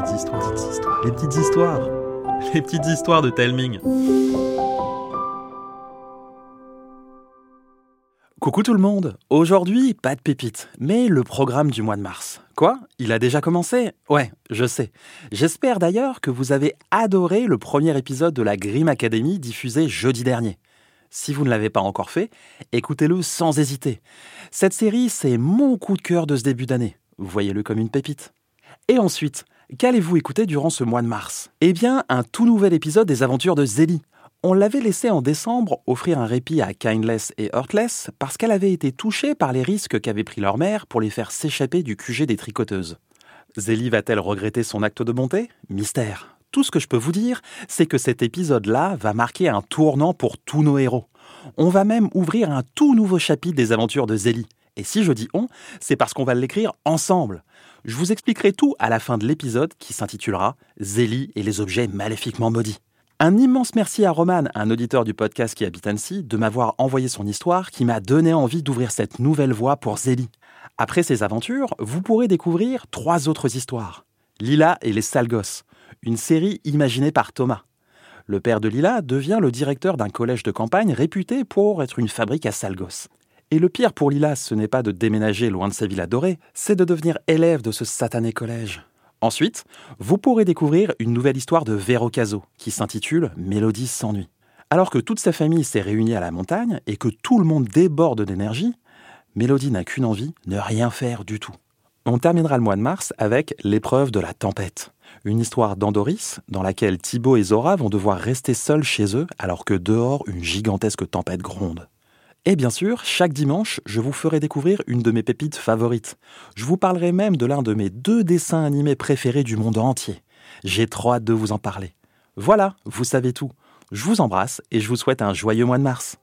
petites histoires, les petites histoires, les petites histoires de Telming. Coucou tout le monde Aujourd'hui, pas de pépites, mais le programme du mois de mars. Quoi? Il a déjà commencé? Ouais, je sais. J'espère d'ailleurs que vous avez adoré le premier épisode de la Grim Academy diffusé jeudi dernier. Si vous ne l'avez pas encore fait, écoutez-le sans hésiter. Cette série, c'est mon coup de cœur de ce début d'année. Voyez-le comme une pépite. Et ensuite, qu'allez-vous écouter durant ce mois de mars? Eh bien, un tout nouvel épisode des aventures de Zélie. On l'avait laissé en décembre offrir un répit à Kindless et Heartless parce qu'elle avait été touchée par les risques qu'avait pris leur mère pour les faire s'échapper du QG des tricoteuses. Zélie va-t-elle regretter son acte de bonté? Mystère. Tout ce que je peux vous dire, c'est que cet épisode-là va marquer un tournant pour tous nos héros. On va même ouvrir un tout nouveau chapitre des aventures de Zélie. Et si je dis on, c'est parce qu'on va l'écrire ensemble. Je vous expliquerai tout à la fin de l'épisode qui s'intitulera Zélie et les objets maléfiquement maudits. Un immense merci à Roman, un auditeur du podcast qui habite Annecy, de m'avoir envoyé son histoire qui m'a donné envie d'ouvrir cette nouvelle voie pour Zélie. Après ces aventures, vous pourrez découvrir trois autres histoires. Lila et les sales une série imaginée par Thomas. Le père de Lila devient le directeur d'un collège de campagne réputé pour être une fabrique à sales. Et le pire pour Lila, ce n'est pas de déménager loin de sa ville adorée, c'est de devenir élève de ce satané collège. Ensuite, vous pourrez découvrir une nouvelle histoire de Vero Caso, qui s'intitule Mélodie s'ennuie. Alors que toute sa famille s'est réunie à la montagne et que tout le monde déborde d'énergie, Mélodie n'a qu'une envie, ne rien faire du tout. On terminera le mois de mars avec l'épreuve de la tempête. Une histoire d'Andoris dans laquelle Thibaut et Zora vont devoir rester seuls chez eux alors que dehors une gigantesque tempête gronde. Et bien sûr, chaque dimanche, je vous ferai découvrir une de mes pépites favorites. Je vous parlerai même de l'un de mes deux dessins animés préférés du monde entier. J'ai trop hâte de vous en parler. Voilà, vous savez tout. Je vous embrasse et je vous souhaite un joyeux mois de mars.